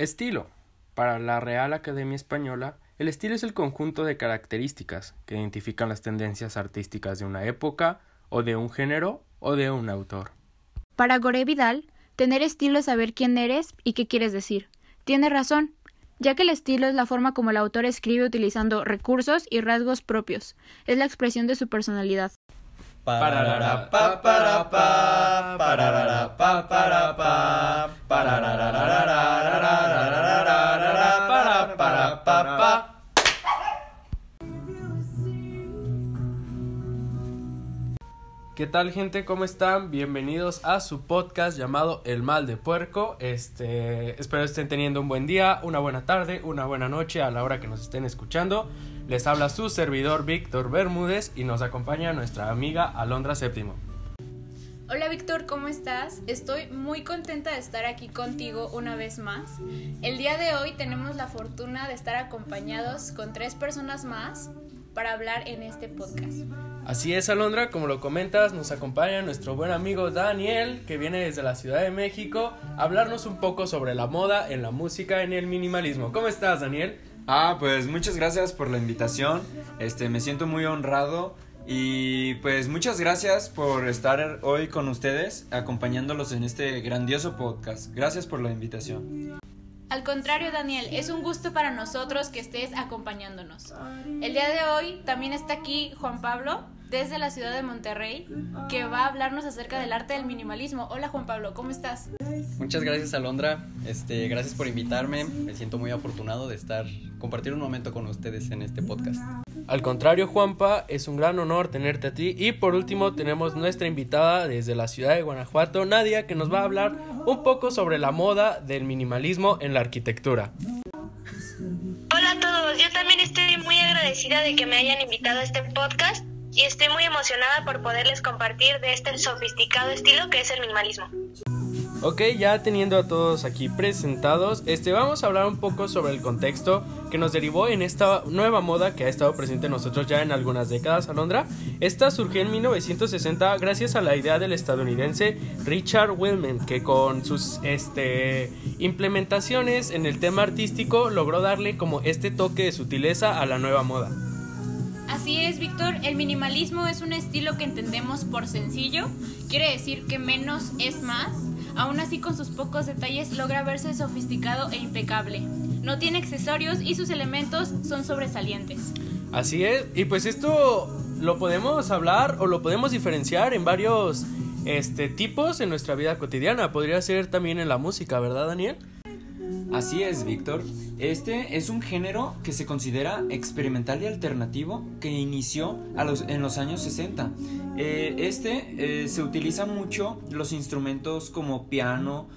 Estilo. Para la Real Academia Española, el estilo es el conjunto de características que identifican las tendencias artísticas de una época, o de un género, o de un autor. Para Gore Vidal, tener estilo es saber quién eres y qué quieres decir. Tiene razón, ya que el estilo es la forma como el autor escribe utilizando recursos y rasgos propios. Es la expresión de su personalidad. ¿Qué tal gente? ¿Cómo están? Bienvenidos a su podcast llamado El Mal de Puerco. Este, espero estén teniendo un buen día, una buena tarde, una buena noche a la hora que nos estén escuchando. Les habla su servidor Víctor Bermúdez y nos acompaña nuestra amiga Alondra Séptimo. Hola Víctor, ¿cómo estás? Estoy muy contenta de estar aquí contigo una vez más. El día de hoy tenemos la fortuna de estar acompañados con tres personas más para hablar en este podcast. Así es, Alondra, como lo comentas, nos acompaña nuestro buen amigo Daniel, que viene desde la Ciudad de México, a hablarnos un poco sobre la moda en la música en el minimalismo. ¿Cómo estás, Daniel? Ah, pues muchas gracias por la invitación. Este, me siento muy honrado y pues muchas gracias por estar hoy con ustedes acompañándolos en este grandioso podcast. Gracias por la invitación. Al contrario, Daniel, es un gusto para nosotros que estés acompañándonos. El día de hoy también está aquí Juan Pablo desde la ciudad de Monterrey que va a hablarnos acerca del arte del minimalismo. Hola Juan Pablo, ¿cómo estás? Muchas gracias Alondra, este, gracias por invitarme, me siento muy afortunado de estar, compartir un momento con ustedes en este podcast. Al contrario, Juanpa, es un gran honor tenerte a ti. Y por último, tenemos nuestra invitada desde la ciudad de Guanajuato, Nadia, que nos va a hablar un poco sobre la moda del minimalismo en la arquitectura. Hola a todos, yo también estoy muy agradecida de que me hayan invitado a este podcast y estoy muy emocionada por poderles compartir de este sofisticado estilo que es el minimalismo. Ok, ya teniendo a todos aquí presentados, este vamos a hablar un poco sobre el contexto que nos derivó en esta nueva moda que ha estado presente en nosotros ya en algunas décadas, Alondra. Esta surgió en 1960 gracias a la idea del estadounidense Richard Willman, que con sus este, implementaciones en el tema artístico logró darle como este toque de sutileza a la nueva moda. Así es, Víctor, el minimalismo es un estilo que entendemos por sencillo, quiere decir que menos es más Aún así, con sus pocos detalles logra verse sofisticado e impecable. No tiene accesorios y sus elementos son sobresalientes. Así es, y pues esto lo podemos hablar o lo podemos diferenciar en varios este, tipos en nuestra vida cotidiana. Podría ser también en la música, ¿verdad, Daniel? Así es, Víctor. Este es un género que se considera experimental y alternativo que inició en los años 60. Eh, este eh, se utiliza mucho los instrumentos como piano,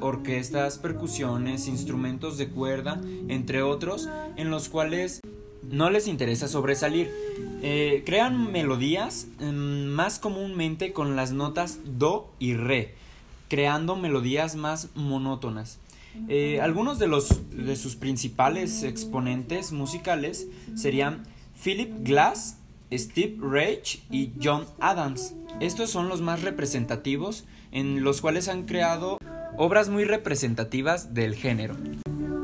orquestas, percusiones, instrumentos de cuerda, entre otros, en los cuales no les interesa sobresalir. Eh, crean melodías mm, más comúnmente con las notas do y re, creando melodías más monótonas. Eh, algunos de, los, de sus principales exponentes musicales serían Philip Glass, Steve Reich y John Adams. Estos son los más representativos en los cuales han creado obras muy representativas del género.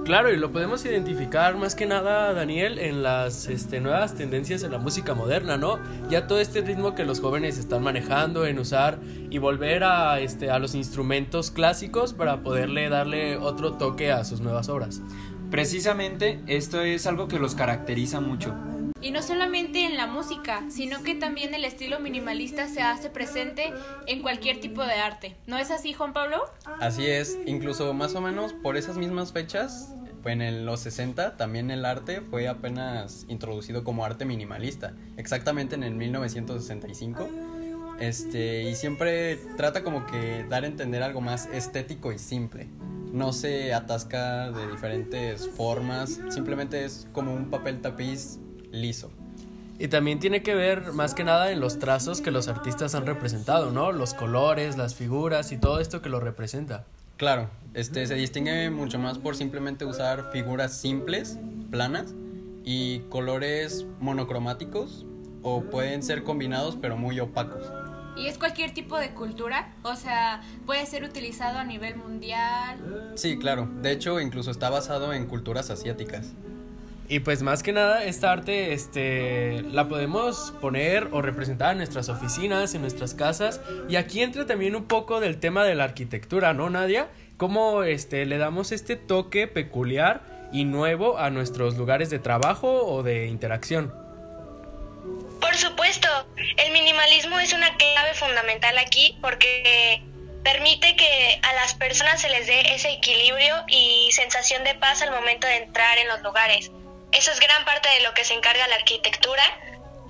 Claro, y lo podemos identificar más que nada, Daniel, en las este, nuevas tendencias en la música moderna, ¿no? Ya todo este ritmo que los jóvenes están manejando en usar y volver a, este, a los instrumentos clásicos para poderle darle otro toque a sus nuevas obras. Precisamente esto es algo que los caracteriza mucho. Y no solamente en la música, sino que también el estilo minimalista se hace presente en cualquier tipo de arte. ¿No es así, Juan Pablo? Así es, incluso más o menos por esas mismas fechas en los 60 también el arte fue apenas introducido como arte minimalista, exactamente en el 1965. Este, y siempre trata como que dar a entender algo más estético y simple. No se atasca de diferentes formas, simplemente es como un papel tapiz liso. Y también tiene que ver más que nada en los trazos que los artistas han representado, ¿no? Los colores, las figuras y todo esto que lo representa. Claro, este se distingue mucho más por simplemente usar figuras simples, planas y colores monocromáticos o pueden ser combinados pero muy opacos. Y es cualquier tipo de cultura, o sea, puede ser utilizado a nivel mundial. Sí, claro. De hecho, incluso está basado en culturas asiáticas. Y pues más que nada, esta arte este, la podemos poner o representar en nuestras oficinas, en nuestras casas. Y aquí entra también un poco del tema de la arquitectura, ¿no, Nadia? Cómo este, le damos este toque peculiar y nuevo a nuestros lugares de trabajo o de interacción. Por supuesto, el minimalismo es una clave fundamental aquí porque permite que a las personas se les dé ese equilibrio y sensación de paz al momento de entrar en los lugares. Eso es gran parte de lo que se encarga la arquitectura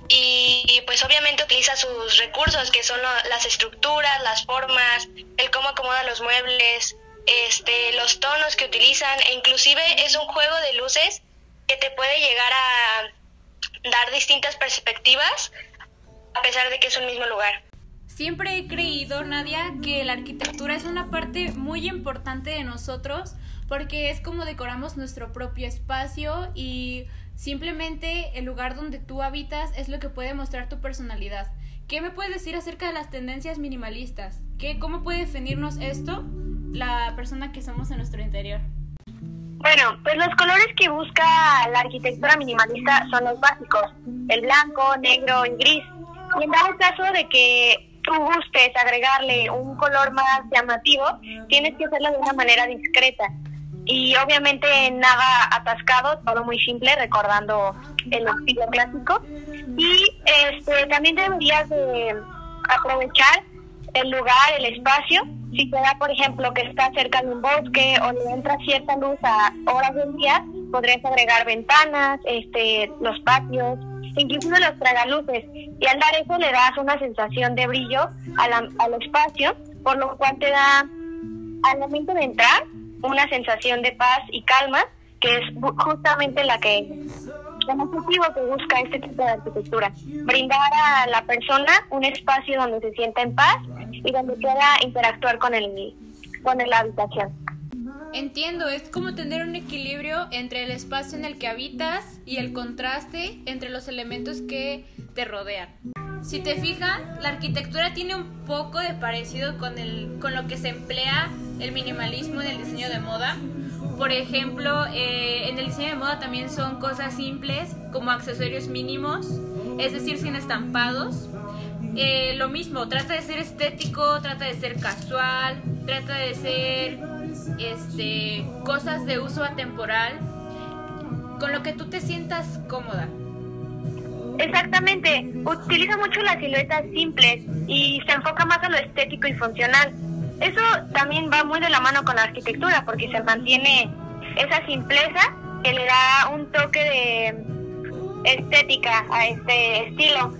y, pues obviamente utiliza sus recursos que son las estructuras, las formas, el cómo acomoda los muebles, este, los tonos que utilizan e inclusive es un juego de luces que te puede llegar a dar distintas perspectivas a pesar de que es un mismo lugar. Siempre he creído, Nadia, que la arquitectura es una parte muy importante de nosotros porque es como decoramos nuestro propio espacio y simplemente el lugar donde tú habitas es lo que puede mostrar tu personalidad. ¿Qué me puedes decir acerca de las tendencias minimalistas? ¿Qué, ¿Cómo puede definirnos esto la persona que somos en nuestro interior? Bueno, pues los colores que busca la arquitectura minimalista son los básicos, el blanco, negro y gris. Y en dado caso de que tú gustes agregarle un color más llamativo, tienes que hacerlo de una manera discreta y obviamente nada atascado, todo muy simple, recordando el estilo clásico. Y este también deberías de aprovechar el lugar, el espacio. Si te da, por ejemplo, que está cerca de un bosque o le entra cierta luz a horas del día, podrías agregar ventanas, este, los patios, inclusive los tragaluces. Y al dar eso le das una sensación de brillo al espacio, por lo cual te da, al momento de entrar, una sensación de paz y calma, que es justamente la que el objetivo que busca este tipo de arquitectura, brindar a la persona un espacio donde se sienta en paz y donde pueda interactuar con el con la habitación. Entiendo, es como tener un equilibrio entre el espacio en el que habitas y el contraste entre los elementos que te rodean. Si te fijas, la arquitectura tiene un poco de parecido con, el, con lo que se emplea el minimalismo en el diseño de moda. Por ejemplo, eh, en el diseño de moda también son cosas simples como accesorios mínimos, es decir, sin estampados. Eh, lo mismo, trata de ser estético, trata de ser casual, trata de ser este, cosas de uso atemporal, con lo que tú te sientas cómoda. Exactamente, utiliza mucho las siluetas simples y se enfoca más a lo estético y funcional. Eso también va muy de la mano con la arquitectura porque se mantiene esa simpleza que le da un toque de estética a este estilo.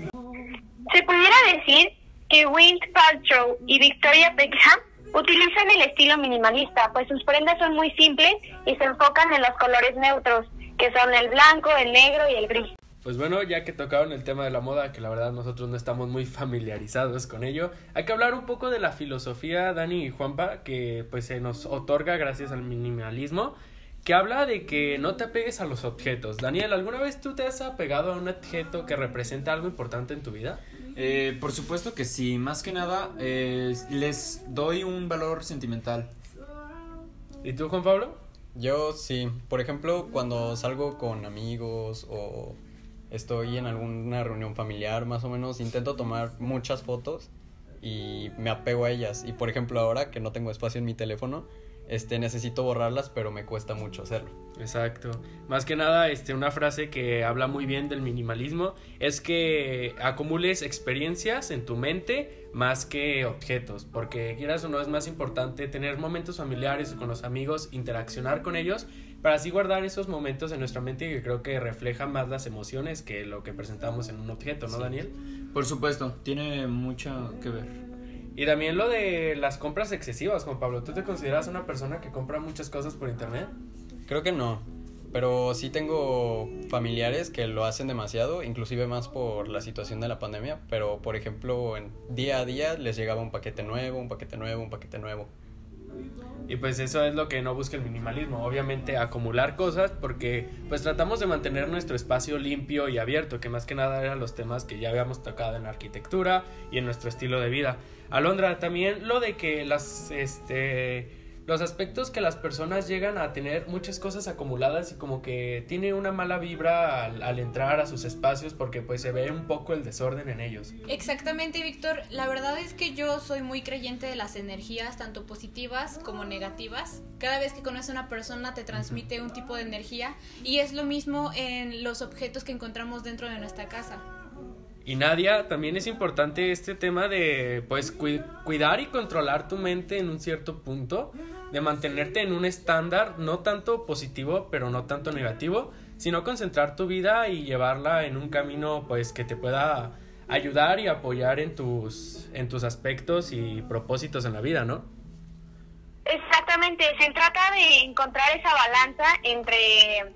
Se pudiera decir que Wind Paltrow y Victoria Beckham utilizan el estilo minimalista, pues sus prendas son muy simples y se enfocan en los colores neutros, que son el blanco, el negro y el gris. Pues bueno, ya que tocaron el tema de la moda, que la verdad nosotros no estamos muy familiarizados con ello, hay que hablar un poco de la filosofía, Dani y Juanpa, que pues se nos otorga gracias al minimalismo, que habla de que no te apegues a los objetos. Daniel, ¿alguna vez tú te has apegado a un objeto que representa algo importante en tu vida? Eh, por supuesto que sí, más que nada eh, les doy un valor sentimental. ¿Y tú, Juan Pablo? Yo sí, por ejemplo, cuando salgo con amigos o estoy en alguna reunión familiar, más o menos, intento tomar muchas fotos y me apego a ellas. Y por ejemplo, ahora que no tengo espacio en mi teléfono, este necesito borrarlas, pero me cuesta mucho hacerlo. Exacto. Más que nada, este, una frase que habla muy bien del minimalismo es que acumules experiencias en tu mente más que objetos, porque quieras o no es más importante tener momentos familiares con los amigos, interaccionar con ellos para así guardar esos momentos en nuestra mente que creo que reflejan más las emociones que lo que presentamos en un objeto, ¿no, Daniel? Por supuesto, tiene mucho que ver. Y también lo de las compras excesivas, Juan Pablo. ¿Tú te consideras una persona que compra muchas cosas por internet? Creo que no, pero sí tengo familiares que lo hacen demasiado, inclusive más por la situación de la pandemia, pero por ejemplo, en día a día les llegaba un paquete nuevo, un paquete nuevo, un paquete nuevo. Y pues eso es lo que no busca el minimalismo, obviamente acumular cosas porque pues tratamos de mantener nuestro espacio limpio y abierto, que más que nada eran los temas que ya habíamos tocado en la arquitectura y en nuestro estilo de vida. Alondra, también lo de que las este los aspectos que las personas llegan a tener muchas cosas acumuladas y como que tiene una mala vibra al, entrar a sus espacios porque pues se ve un poco el desorden en ellos. Exactamente, Víctor. La verdad es que yo soy muy creyente de las energías, tanto positivas como negativas. Cada vez que conoces a una persona te transmite un tipo de energía y es lo mismo en los objetos que encontramos dentro de nuestra casa. Y Nadia, también es importante este tema de pues cuidar y controlar tu mente en un cierto punto de mantenerte en un estándar no tanto positivo, pero no tanto negativo, sino concentrar tu vida y llevarla en un camino pues que te pueda ayudar y apoyar en tus en tus aspectos y propósitos en la vida, ¿no? Exactamente, se trata de encontrar esa balanza entre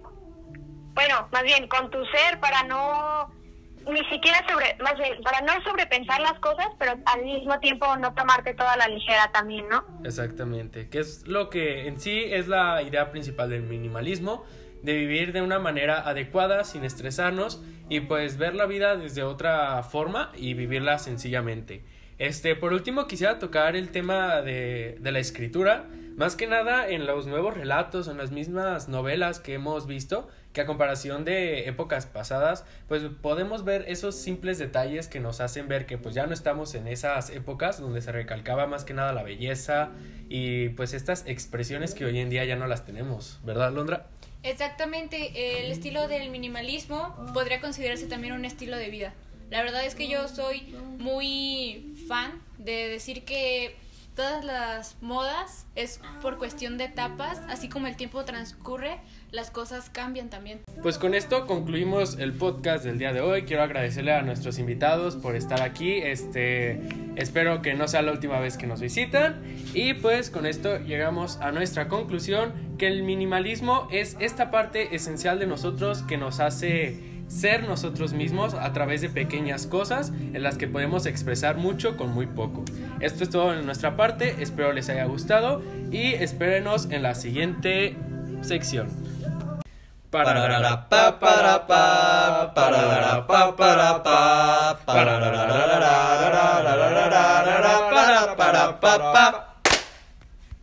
bueno, más bien con tu ser para no ni siquiera sobre, más bien, para no sobrepensar las cosas, pero al mismo tiempo no tomarte toda la ligera también, ¿no? Exactamente, que es lo que en sí es la idea principal del minimalismo, de vivir de una manera adecuada, sin estresarnos y pues ver la vida desde otra forma y vivirla sencillamente. Este, por último quisiera tocar el tema de, de la escritura, más que nada en los nuevos relatos, en las mismas novelas que hemos visto, que a comparación de épocas pasadas, pues podemos ver esos simples detalles que nos hacen ver que pues ya no estamos en esas épocas donde se recalcaba más que nada la belleza y pues estas expresiones que hoy en día ya no las tenemos, ¿verdad, Londra? Exactamente, el estilo del minimalismo podría considerarse también un estilo de vida. La verdad es que yo soy muy fan de decir que todas las modas es por cuestión de etapas, así como el tiempo transcurre, las cosas cambian también. Pues con esto concluimos el podcast del día de hoy. Quiero agradecerle a nuestros invitados por estar aquí. Este, espero que no sea la última vez que nos visitan y pues con esto llegamos a nuestra conclusión que el minimalismo es esta parte esencial de nosotros que nos hace ser nosotros mismos a través de pequeñas cosas en las que podemos expresar mucho con muy poco. Esto es todo en nuestra parte, espero les haya gustado y espérenos en la siguiente sección.